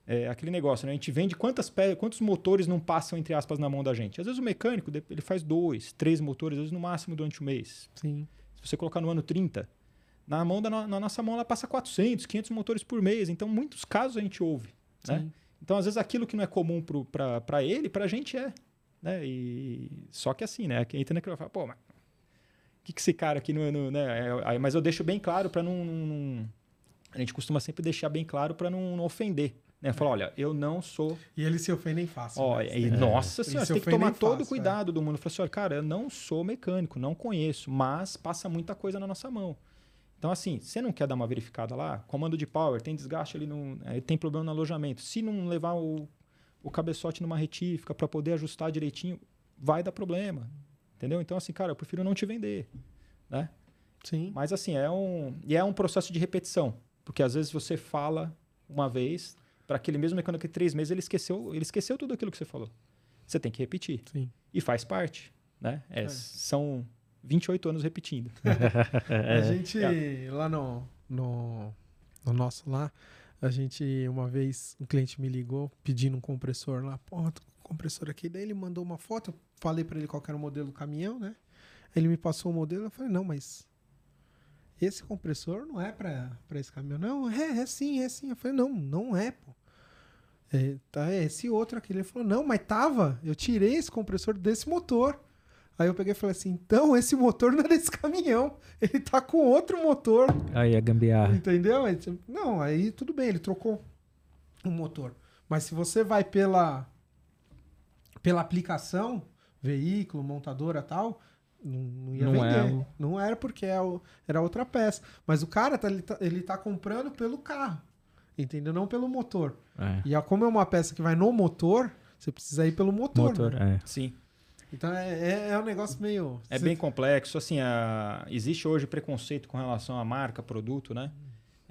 é, aquele negócio, né? A gente vende quantas quantos motores não passam, entre aspas, na mão da gente. Às vezes o mecânico, ele faz dois, três motores, às vezes no máximo durante o mês. Sim. Se você colocar no ano 30, na, mão da, na nossa mão ela passa 400, 500 motores por mês. Então, muitos casos a gente ouve, né? Sim. né? Então, às vezes aquilo que não é comum para ele, para a gente é. Né? E... Só que assim, né? Entra naquilo e fala, pô, mas que, que esse cara aqui não... não né? É, mas eu deixo bem claro para não, não, A gente costuma sempre deixar bem claro para não, não ofender. Né? Fala, olha, eu não sou. E eles se ofendem fácil. Ó, né? e, é. Nossa senhora, você tem que tomar todo o cuidado é. do mundo. Falei assim, olha, cara, eu não sou mecânico, não conheço, mas passa muita coisa na nossa mão. Então, assim, você não quer dar uma verificada lá? Comando de power, tem desgaste ali, no, é, tem problema no alojamento. Se não levar o, o cabeçote numa retífica para poder ajustar direitinho, vai dar problema. Entendeu? Então, assim, cara, eu prefiro não te vender. Né? Sim. Mas, assim, é um, e é um processo de repetição. Porque às vezes você fala uma vez, para aquele mesmo mecânico que três meses ele esqueceu, ele esqueceu tudo aquilo que você falou. Você tem que repetir. Sim. E faz parte. Né? É, é. São 28 anos repetindo. a gente, é. lá no, no, no, nosso lá, a gente, uma vez, um cliente me ligou pedindo um compressor lá. Pô, tô com compressor aqui. Daí ele mandou uma foto, falei para ele qual era o modelo do caminhão, né? Ele me passou o modelo, eu falei, não, mas esse compressor não é para esse caminhão. Não, é, é sim, é sim. Eu falei, não, não é, pô. É, tá, é esse outro aqui. Ele falou, não, mas tava. Eu tirei esse compressor desse motor. Aí eu peguei e falei assim, então esse motor não é desse caminhão. Ele tá com outro motor. Aí a gambiarra. Entendeu? Não, aí tudo bem, ele trocou o motor. Mas se você vai pela, pela aplicação, veículo, montadora tal, não, não ia não vender. É. Não era porque é era outra peça. Mas o cara, tá, ele, tá, ele tá comprando pelo carro. Entendeu? Não pelo motor. É. E como é uma peça que vai no motor, você precisa ir pelo motor. motor né? é. Sim. Então é, é, é, um negócio meio. É bem complexo. Assim, a... existe hoje preconceito com relação à marca, produto, né?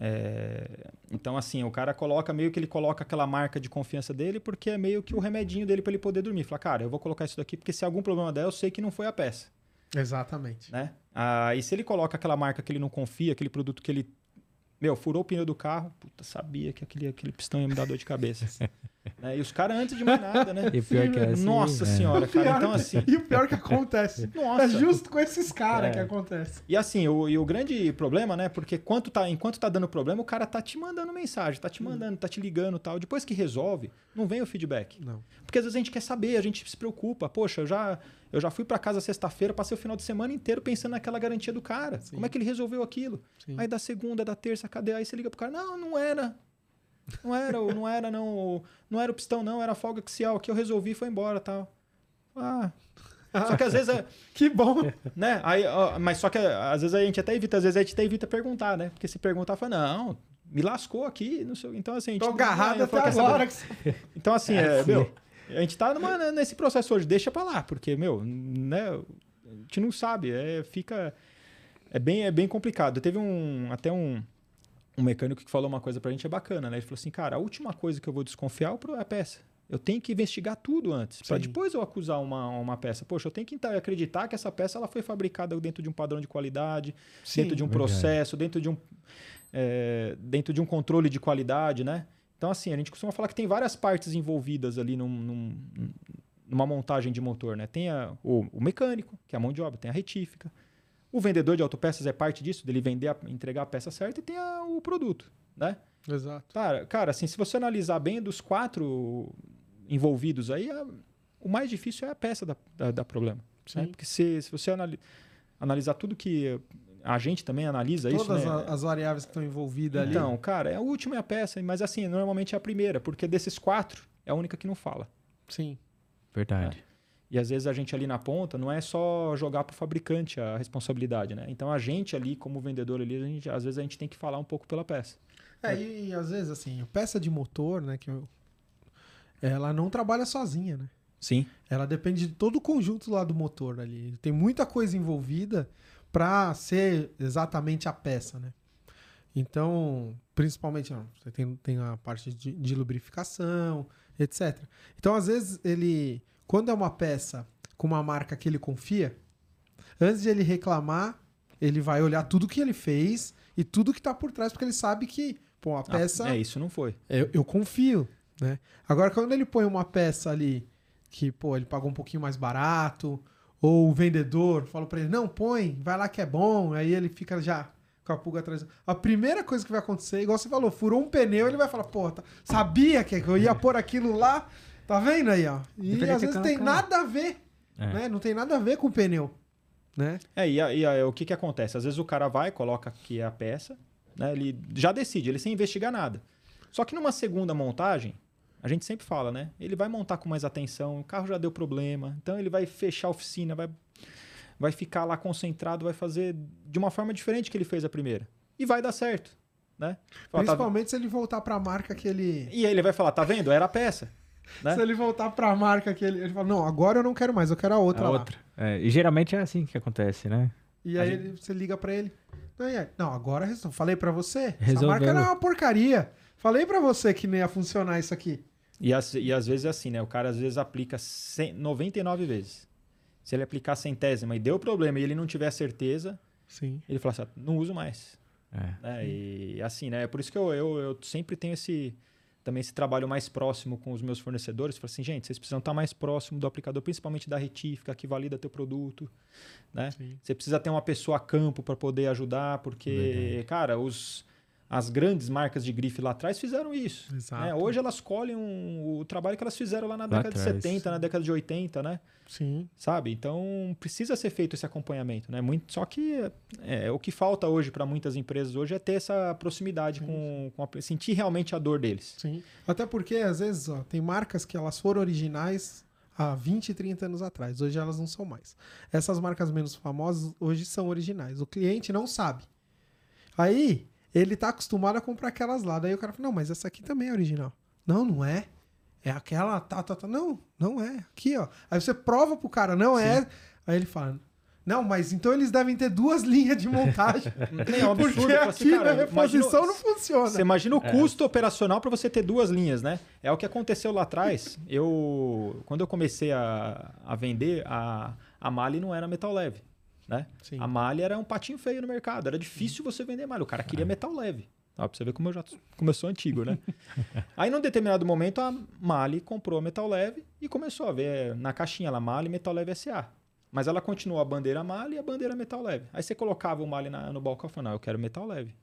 É... Então, assim, o cara coloca meio que ele coloca aquela marca de confiança dele, porque é meio que o remedinho dele para ele poder dormir. Fala, cara, eu vou colocar isso daqui porque se algum problema der, eu sei que não foi a peça. Exatamente. Né? Ah, e se ele coloca aquela marca que ele não confia, aquele produto que ele meu, furou o pneu do carro, puta, sabia que aquele, aquele pistão ia me dar dor de cabeça. né? E os caras, antes de mais nada, né? E pior que é assim, Nossa é. senhora, cara, então assim... E o pior que acontece. Nossa. É justo com esses caras é. que acontece. E assim, o, e o grande problema, né? Porque quanto tá, enquanto tá dando problema, o cara tá te mandando mensagem, tá te hum. mandando, tá te ligando tal. Depois que resolve, não vem o feedback. Não. Porque às vezes a gente quer saber, a gente se preocupa. Poxa, eu já eu já fui para casa sexta-feira, passei o final de semana inteiro pensando naquela garantia do cara. Sim. Como é que ele resolveu aquilo? Sim. Aí da segunda, da terça, cadê? Aí você liga pro cara, não, não era. Não era, não era, não. Não era o pistão, não, era a folga axial. Que eu resolvi foi embora tal. Ah. Só que às vezes é. que bom! Né? Aí, ó, mas só que às vezes a gente até evita, às vezes a gente até evita perguntar, né? Porque se perguntar, fala, não, me lascou aqui, não sei. Então, assim. A gente Tô agarrado até agora. Então, assim, é, é meu. A gente tá numa, nesse processo hoje, deixa pra lá, porque, meu, né, a gente não sabe, é, fica... É bem, é bem complicado. Teve um, até um, um mecânico que falou uma coisa pra gente, é bacana, né? Ele falou assim, cara, a última coisa que eu vou desconfiar é a peça. Eu tenho que investigar tudo antes, para depois eu acusar uma, uma peça. Poxa, eu tenho que acreditar que essa peça ela foi fabricada dentro de um padrão de qualidade, Sim, dentro de um verdade. processo, dentro de um, é, dentro de um controle de qualidade, né? Então, assim, a gente costuma falar que tem várias partes envolvidas ali num, num, numa montagem de motor, né? Tem a, o, o, mecânico, que é a mão de obra, tem a retífica. O vendedor de autopeças é parte disso, dele vender, a, entregar a peça certa e tem a, o produto, né? Exato. Cara, cara, assim, se você analisar bem dos quatro envolvidos aí, a, o mais difícil é a peça da, da, da problema. Né? Porque se, se você analisar tudo que a gente também analisa Todas isso, né? Todas as variáveis que estão envolvidas então, ali. Então, cara, é a última é a peça, mas assim, normalmente é a primeira, porque desses quatro é a única que não fala. Sim. Verdade. É. E às vezes a gente ali na ponta não é só jogar para o fabricante a responsabilidade, né? Então a gente ali, como vendedor ali, a gente, às vezes a gente tem que falar um pouco pela peça. É, e, e às vezes assim, peça de motor, né, que eu, ela não trabalha sozinha, né? Sim. Ela depende de todo o conjunto lá do motor ali. Tem muita coisa envolvida para ser exatamente a peça, né? Então, principalmente, não, você tem, tem a parte de, de, lubrificação, etc. Então, às vezes, ele, quando é uma peça com uma marca que ele confia, antes de ele reclamar, ele vai olhar tudo que ele fez e tudo que está por trás, porque ele sabe que, pô, a ah, peça. Ah, é, isso não foi. Eu, eu confio, né? Agora, quando ele põe uma peça ali que, pô, ele pagou um pouquinho mais barato, ou o vendedor fala para ele, não, põe, vai lá que é bom. Aí ele fica já com a pulga atrás. A primeira coisa que vai acontecer, igual você falou, furou um pneu, ele vai falar, pô, tá, sabia que eu ia pôr aquilo lá. Tá vendo aí, ó? E às vezes tem nada a ver, é. né? Não tem nada a ver com o pneu, né? É, e, a, e a, o que que acontece? Às vezes o cara vai, coloca aqui a peça, né? Ele já decide, ele sem investigar nada. Só que numa segunda montagem, a gente sempre fala, né? Ele vai montar com mais atenção, o carro já deu problema, então ele vai fechar a oficina, vai, vai ficar lá concentrado, vai fazer de uma forma diferente que ele fez a primeira. E vai dar certo, né? Fala, tá Principalmente tá... se ele voltar para a marca que ele... E aí ele vai falar, tá vendo? Era a peça. Né? Se ele voltar para a marca que ele... Ele fala, não, agora eu não quero mais, eu quero a outra a outra. É, e geralmente é assim que acontece, né? E aí gente... você liga para ele. Não, não agora eu falei para você, Resolveu. essa marca era uma porcaria. Falei para você que não ia funcionar isso aqui. E, as, e às vezes é assim, né? O cara às vezes aplica 100, 99 vezes. Se ele aplicar centésima e deu problema e ele não tiver certeza, Sim. ele fala assim, não uso mais. É. Né? E assim, né? É por isso que eu, eu, eu sempre tenho esse também esse trabalho mais próximo com os meus fornecedores. Falo assim, gente, vocês precisam estar mais próximo do aplicador, principalmente da retífica, que valida teu produto. Né? Você precisa ter uma pessoa a campo para poder ajudar, porque, Verdade. cara, os as grandes marcas de grife lá atrás fizeram isso. Né? Hoje elas colhem um, o trabalho que elas fizeram lá na lá década atrás. de 70, na década de 80, né? Sim. Sabe? Então precisa ser feito esse acompanhamento, né? Muito, só que é, o que falta hoje para muitas empresas hoje é ter essa proximidade com, com a, sentir realmente a dor deles. Sim. Até porque às vezes ó, tem marcas que elas foram originais há 20, 30 anos atrás. Hoje elas não são mais. Essas marcas menos famosas hoje são originais. O cliente não sabe. Aí ele tá acostumado a comprar aquelas lá. Daí o cara fala, não, mas essa aqui também é original. Não, não é. É aquela, tá, tá, tá. Não, não é. Aqui, ó. Aí você prova pro cara, não é. Sim. é. Aí ele fala, não, mas então eles devem ter duas linhas de montagem. é um absurdo. Porque assim, aqui cara, na reposição não funciona. Você imagina o é. custo operacional para você ter duas linhas, né? É o que aconteceu lá atrás. Eu, quando eu comecei a, a vender, a, a Mali não era metal leve. Né? Sim. A malha era um patinho feio no mercado, era difícil você vender malha. O cara queria é. metal leve. Ó, pra você ver como eu já começou antigo, né? Aí, num determinado momento, a Mali comprou a Metal Leve e começou a ver na caixinha lá, Mali Metal Leve SA. Mas ela continuou a bandeira Mali e a bandeira Metal Leve. Aí você colocava o Mali na, no balcão e falou, não, eu quero Metal Leve.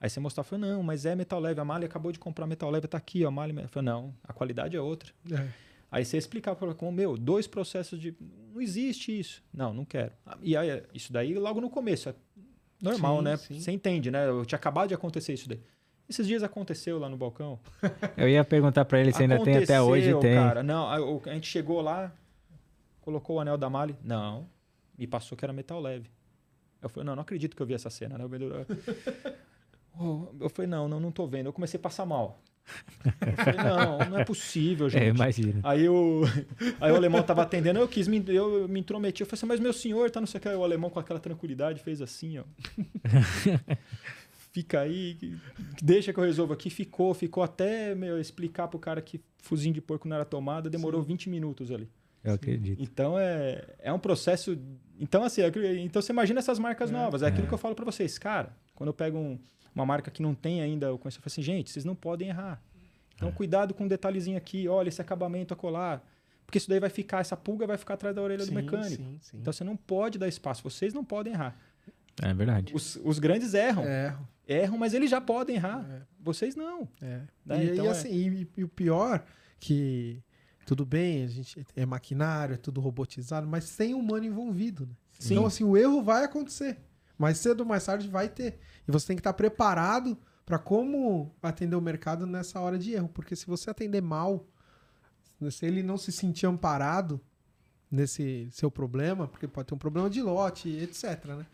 Aí você mostrava, falou, não, mas é Metal Leve, a Mali acabou de comprar Metal Leve, tá aqui, ó, a Mali... Falei, não, a qualidade é outra. É. Aí você explicava para como, meu, dois processos de. Não existe isso. Não, não quero. E aí, isso daí logo no começo. É normal, sim, né? Sim. Você entende, né? Eu tinha acabado de acontecer isso daí. Esses dias aconteceu lá no balcão. Eu ia perguntar para ele se ainda tem até hoje. Tem. cara. Não, a, a, gente chegou lá, colocou o anel da Mali. Não, me passou que era metal leve. Eu falei, não, não acredito que eu vi essa cena, né? Eu falei, não, não, não tô vendo. Eu comecei a passar mal. Eu falei, não, não é possível, é, gente. É, imagina. Aí o, aí o alemão tava atendendo, eu quis, me, eu me intrometi. Eu falei assim, mas meu senhor, tá não sei o que. Aí o alemão com aquela tranquilidade fez assim, ó. Fica aí, deixa que eu resolvo aqui. Ficou, ficou até meu, explicar pro cara que fuzinho de porco não era tomada, demorou Sim. 20 minutos ali. Eu acredito. Então é, é um processo. Então, assim, é, então você imagina essas marcas é, novas. É, é aquilo que eu falo para vocês. Cara, quando eu pego um uma marca que não tem ainda o conhecimento, eu falo assim, gente, vocês não podem errar. Então, é. cuidado com um detalhezinho aqui, olha esse acabamento a colar. Porque isso daí vai ficar, essa pulga vai ficar atrás da orelha sim, do mecânico. Sim, sim. Então, você não pode dar espaço, vocês não podem errar. É verdade. Os, os grandes erram. Erram. Erram, mas eles já podem errar. É. Vocês não. É. Né? E, então, e, é assim, e, e o pior que tudo bem, a gente é maquinário, é tudo robotizado, mas tem humano envolvido. Né? Então, assim, o erro vai acontecer. Mais cedo ou mais tarde vai ter. E você tem que estar preparado para como atender o mercado nessa hora de erro. Porque se você atender mal, se ele não se sentir amparado nesse seu problema, porque pode ter um problema de lote, etc. Né?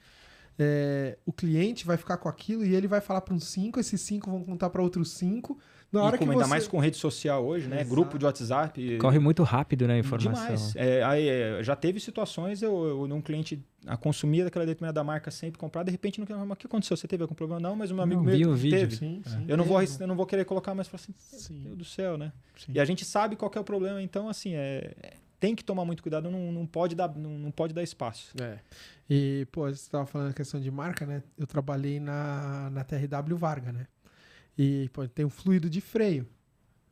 É, o cliente vai ficar com aquilo e ele vai falar para uns cinco, esses cinco vão contar para outros cinco. Na hora e como que ainda mais com rede social hoje, né? Exato. Grupo de WhatsApp. Corre muito rápido, né, a informação. Demais. É, aí, é, já teve situações, eu, eu, um cliente a consumia daquela determinada marca sempre comprar, de repente, não quer, mas o que aconteceu? Você teve algum problema? Não, mas o meu amigo não, meu teve. Sim, sim, eu, não vou, eu não vou querer colocar, mas assim, sim. Deus do céu, né? Sim. E a gente sabe qual é o problema, então, assim, é, tem que tomar muito cuidado, não, não, pode, dar, não, não pode dar espaço. É. E, pô, você estava falando a questão de marca, né? Eu trabalhei na, na TRW Varga, né? E, pô, tem um fluido de freio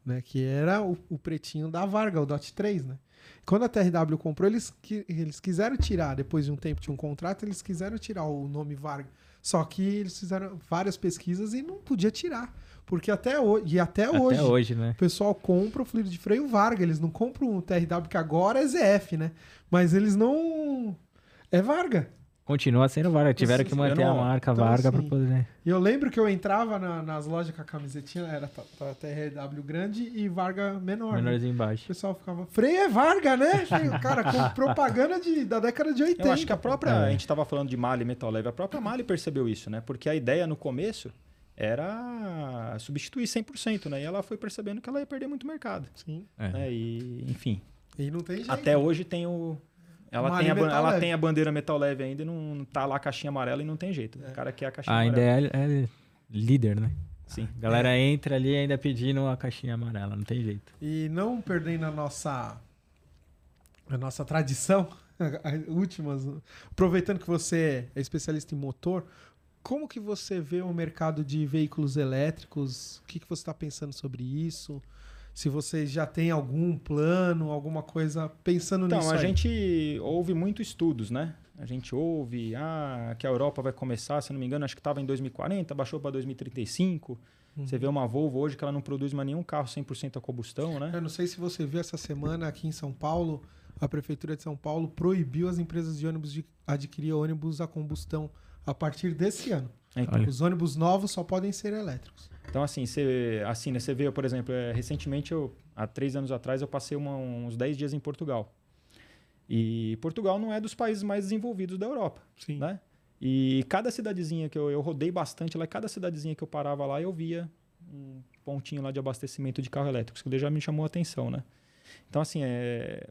né? Que era o, o pretinho da Varga, o DOT 3, né? Quando a TRW comprou, eles, que, eles quiseram tirar, depois de um tempo de um contrato, eles quiseram tirar o nome Varga. Só que eles fizeram várias pesquisas e não podia tirar. Porque até hoje, e até, até hoje, hoje né? o pessoal compra o fluido de freio Varga. Eles não compram o TRW, que agora é ZF, né? Mas eles não. É Varga. Continua sendo Varga. Tiveram que manter não, a marca então, Varga assim, para poder. E eu lembro que eu entrava na, nas lojas com a camisetinha, era TRW grande e Varga menor. Né? Menorzinho né? embaixo. O pessoal ficava, freio é Varga, né? Cara, com propaganda de, da década de 80. Eu acho que a própria. É. A gente estava falando de Mali Metal Leve, a própria Mali percebeu isso, né? Porque a ideia no começo era substituir 100%, né? E ela foi percebendo que ela ia perder muito mercado. Sim. É. Né? E, enfim. E não tem jeito. Até hoje tem o ela, tem a, ela tem a bandeira metal leve ainda e não tá lá a caixinha amarela e não tem jeito. É. O cara quer a caixinha ainda amarela. Ainda é, é, líder, né? Sim. A galera é. entra ali ainda pedindo a caixinha amarela, não tem jeito. E não perdendo a nossa, a nossa tradição, últimas, aproveitando que você é especialista em motor, como que você vê o mercado de veículos elétricos? O que, que você está pensando sobre isso? se vocês já têm algum plano, alguma coisa pensando então, nisso. Então, a aí. gente ouve muito estudos, né? A gente ouve ah, que a Europa vai começar, se não me engano, acho que estava em 2040, baixou para 2035. Uhum. Você vê uma Volvo hoje que ela não produz mais nenhum carro 100% a combustão, né? Eu não sei se você viu essa semana aqui em São Paulo, a Prefeitura de São Paulo proibiu as empresas de ônibus de adquirir ônibus a combustão a partir desse ano. Então, os ônibus novos só podem ser elétricos. Então, assim, você, assim, né, você vê, por exemplo, é, recentemente, eu, há três anos atrás, eu passei uma, uns 10 dias em Portugal. E Portugal não é dos países mais desenvolvidos da Europa, Sim. né? E cada cidadezinha que eu, eu rodei bastante lá, cada cidadezinha que eu parava lá, eu via um pontinho lá de abastecimento de carro elétrico. Isso já me chamou a atenção, né? Então, assim, é...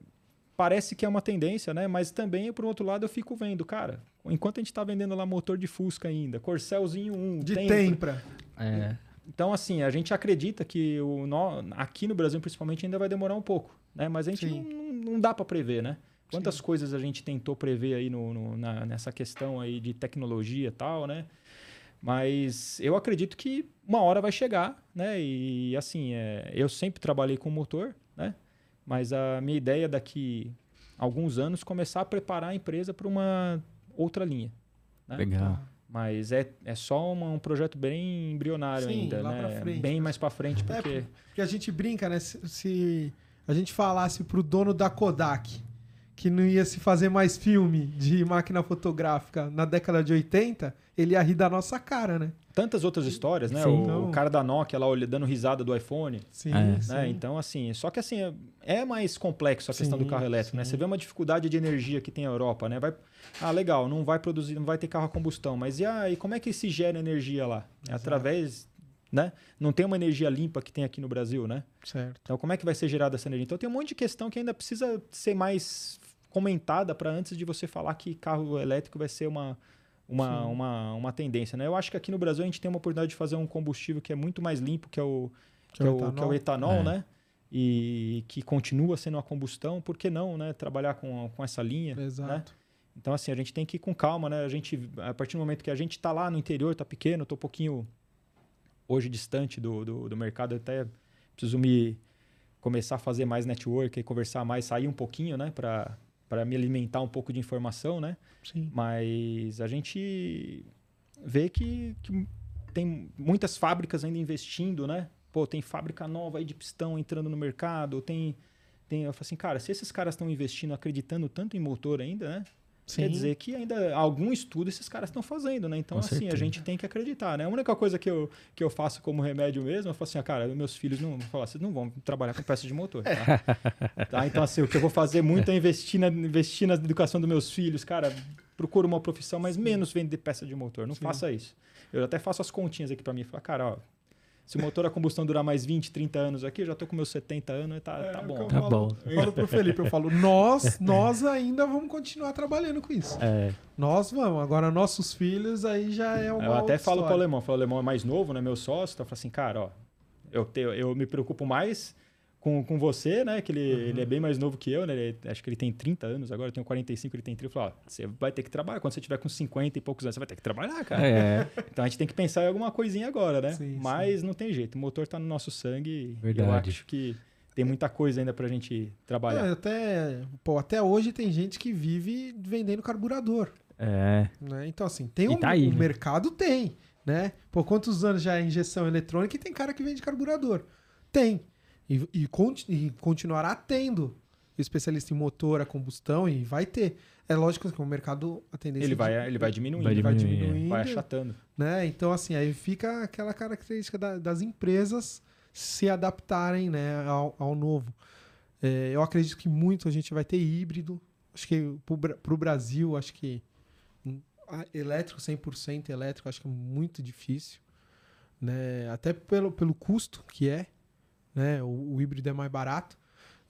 parece que é uma tendência, né? Mas também, por outro lado, eu fico vendo, cara, enquanto a gente está vendendo lá motor de Fusca ainda, Corcelzinho 1, de Tempra. tempra. É. Então, assim, a gente acredita que o no... aqui no Brasil, principalmente, ainda vai demorar um pouco, né? Mas a gente não, não, dá para prever, né? Quantas Sim. coisas a gente tentou prever aí no, no na, nessa questão aí de tecnologia e tal, né? Mas eu acredito que uma hora vai chegar, né? E assim, é, eu sempre trabalhei com motor, né? Mas a minha ideia é daqui a alguns anos começar a preparar a empresa para uma outra linha. Né? Legal. Mas é, é só uma, um projeto bem embrionário Sim, ainda, né? Bem mais para frente, é, porque... É, porque a gente brinca, né? Se, se a gente falasse pro dono da Kodak que não ia se fazer mais filme de máquina fotográfica na década de 80, ele ia rir da nossa cara, né? Tantas outras histórias, né? O, então... o, cara da Nokia lá dando risada do iPhone. Sim, é. né? Sim. Então, assim, só que assim, é mais complexo a sim, questão do carro elétrico, né? sim. né? Você vê uma dificuldade de energia que tem a Europa, né? Vai, ah, legal, não vai produzir, não vai ter carro a combustão, mas e aí, como é que se gera energia lá? É através né? Não tem uma energia limpa que tem aqui no Brasil, né? Certo. Então, como é que vai ser gerada essa energia? Então, tem um monte de questão que ainda precisa ser mais comentada para antes de você falar que carro elétrico vai ser uma, uma, uma, uma tendência. Né? Eu acho que aqui no Brasil a gente tem uma oportunidade de fazer um combustível que é muito mais limpo, que é o, que, que é, o, etanol, que é o etanol é. né? E que continua sendo a combustão, por que não, né? Trabalhar com, com essa linha. Né? Exato. Né? Então, assim, a gente tem que ir com calma, né? A gente, a partir do momento que a gente está lá no interior, está pequeno, estou um pouquinho hoje distante do, do, do mercado, até preciso me começar a fazer mais network e conversar mais, sair um pouquinho, né? Para para me alimentar um pouco de informação, né? Sim. Mas a gente vê que, que tem muitas fábricas ainda investindo, né? Pô, tem fábrica nova aí de pistão entrando no mercado, tem tem eu falo assim, cara, se esses caras estão investindo, acreditando tanto em motor ainda, né? Sim. Quer dizer que ainda algum estudo esses caras estão fazendo, né? Então, Com assim, certeza. a gente tem que acreditar, né? A única coisa que eu, que eu faço como remédio mesmo, eu falo assim, ah, cara, meus filhos não vão vocês não vão trabalhar com peça de motor, tá? tá? Então, assim, o que eu vou fazer muito é investir na, investir na educação dos meus filhos, cara. Procura uma profissão, mas menos vender peça de motor. Não Sim. faça isso. Eu até faço as continhas aqui para mim. Falar, cara, ó, se o motor a combustão durar mais 20, 30 anos aqui, eu já tô com meus 70 anos e tá, é, tá bom. Tá falo, bom. Eu falo pro Felipe, eu falo, nós, nós ainda vamos continuar trabalhando com isso. É. Nós vamos. Agora, nossos filhos aí já é uma Eu até falo história. pro alemão, falo, o alemão é mais novo, né? Meu sócio, então eu falo assim, cara, ó, eu, te, eu me preocupo mais com, com você, né? Que ele, uhum. ele é bem mais novo que eu, né? Ele, acho que ele tem 30 anos agora, eu tenho 45, ele tem 30. Eu falo, ó, você vai ter que trabalhar. Quando você tiver com 50 e poucos anos, você vai ter que trabalhar, cara. É. Então a gente tem que pensar em alguma coisinha agora, né? Sim, Mas sim. não tem jeito. O motor está no nosso sangue. Verdade. Eu acho que tem muita coisa ainda pra gente trabalhar. É, até, pô, até hoje tem gente que vive vendendo carburador. É. Né? Então, assim, tem um, tá aí, o né? mercado tem, né? Por quantos anos já é injeção eletrônica e tem cara que vende carburador? Tem. E, e, e continuará tendo especialista em motor a combustão e vai ter. É lógico que o mercado a tendência ele vai ele vai diminuindo, vai diminuindo, vai, diminuindo, vai achatando, né? Então assim aí fica aquela característica da, das empresas se adaptarem, né, ao, ao novo. É, eu acredito que muito a gente vai ter híbrido. Acho que para o Brasil, acho que elétrico 100% elétrico, acho que é muito difícil, né? Até pelo, pelo custo que é, né? O, o híbrido é mais barato.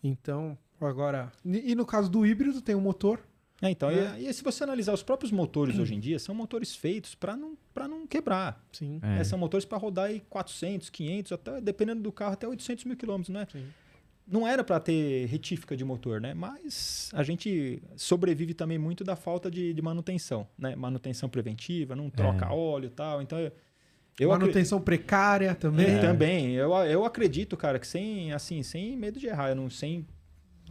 Então, agora. E, no caso do híbrido, tem um motor. É, então, né? e, e, se você analisar os próprios motores hoje em dia, são motores feitos para não, não quebrar. Sim. É. É, são motores para rodar aí 400, 500, até, dependendo do carro, até 800 mil quilômetros, né? Sim. Não era para ter retífica de motor, né? Mas a gente sobrevive também muito da falta de, de manutenção, né? Manutenção preventiva, não troca é. óleo e tal. Então, eu Manutenção precária também. É. Também. Eu, eu acredito, cara, que sem, assim, sem medo de errar, não, sem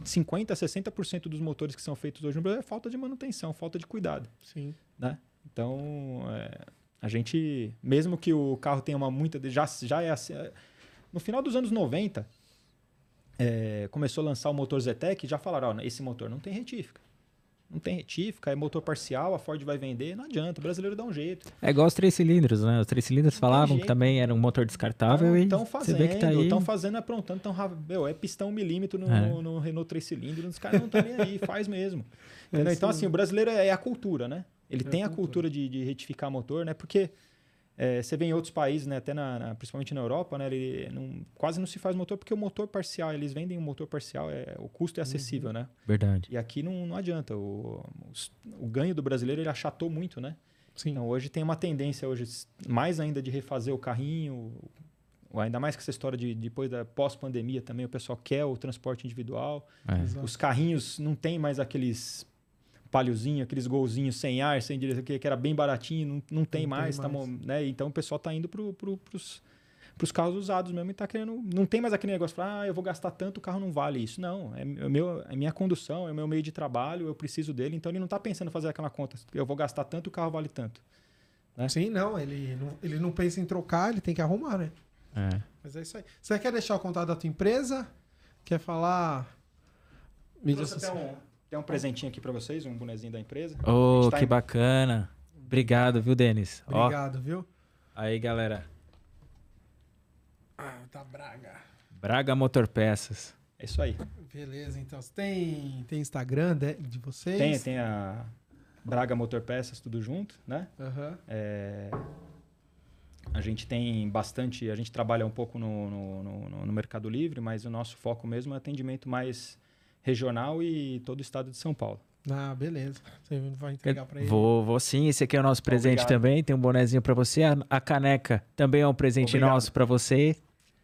50%, 60% dos motores que são feitos hoje no Brasil é falta de manutenção, falta de cuidado. Sim. Né? Então, é, a gente, mesmo que o carro tenha uma muita. Já, já é assim. É, no final dos anos 90, é, começou a lançar o motor Zetec já falaram: ó, esse motor não tem retífica. Não tem retífica, é motor parcial, a Ford vai vender, não adianta, o brasileiro dá um jeito. É igual os três cilindros, né? Os três cilindros não falavam que também era um motor descartável não, e estão fazendo, estão tá fazendo, aprontando, tão, meu, é pistão milímetro no, é. no, no Renault três cilindros, os caras não estão nem aí, faz mesmo. É então, assim, o brasileiro é, é a cultura, né? Ele é tem a cultura, cultura de, de, retificar motor, né? Porque é, você vê em outros países, né? Até na, na, principalmente na Europa, né? Ele não, quase não se faz motor porque o motor parcial, eles vendem um motor parcial, é, o custo é uhum. acessível, uhum. né? Verdade. E aqui não, não adianta. O, o, o, ganho do brasileiro ele achatou muito, né? Sim. Então hoje tem uma tendência hoje mais ainda de refazer o carrinho, ainda mais com essa história de depois da pós-pandemia também o pessoal quer o transporte individual. É. Os carrinhos não tem mais aqueles palhozinho, aqueles golzinhos sem ar, sem direção, que, que era bem baratinho, não, não tem não mais, tem mais. Tá, né? Então o pessoal tá indo pro, pro, pros, pros carros usados mesmo e tá querendo. Não tem mais aquele negócio, ah, eu vou gastar tanto, o carro não vale isso. Não, é, é, meu, é minha condução, é o meu meio de trabalho, eu preciso dele, então ele não tá pensando em fazer aquela conta, eu vou gastar tanto, o carro vale tanto. Né? Sim, não ele, não, ele não pensa em trocar, ele tem que arrumar, né? É. Mas é isso aí. Você quer deixar o contato da tua empresa? Quer falar? Mídia social? Tem um presentinho aqui para vocês, um bonezinho da empresa. Oh, tá que em... bacana. Obrigado, viu, Denis? Obrigado, Ó. viu? Aí, galera. Ah, tá Braga. Braga Motor Peças. É isso aí. Beleza, então. Você tem, tem Instagram de, de vocês? Tem, tem a Braga Motor Peças, tudo junto, né? Uhum. É... A gente tem bastante, a gente trabalha um pouco no, no, no, no Mercado Livre, mas o nosso foco mesmo é atendimento mais regional e todo o estado de São Paulo. Ah, beleza. Você vai entregar para ele? Vou, vou sim. Esse aqui é o nosso presente Obrigado. também. Tem um bonezinho para você. A, a, caneca também é um presente obrigado. nosso para você.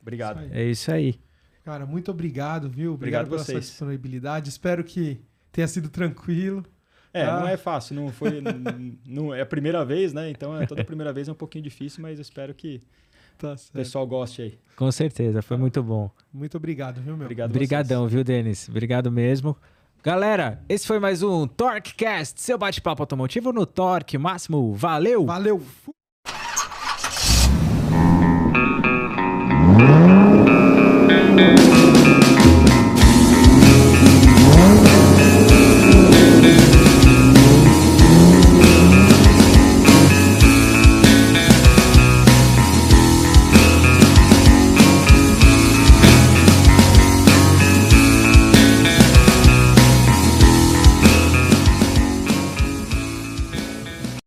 Obrigado. Isso é isso aí. Cara, muito obrigado, viu? Obrigado, obrigado pela vocês. sua disponibilidade. Espero que tenha sido tranquilo. É, ah. não é fácil. Não foi, não, não, é a primeira vez, né? Então, é, toda primeira vez é um pouquinho difícil, mas espero que Tá o pessoal goste aí. Com certeza, foi muito bom. Muito obrigado, viu, meu? Obrigado Obrigadão, viu, Denis? Obrigado mesmo. Galera, esse foi mais um TorqueCast, seu bate-papo automotivo no Torque Máximo. Valeu! Valeu!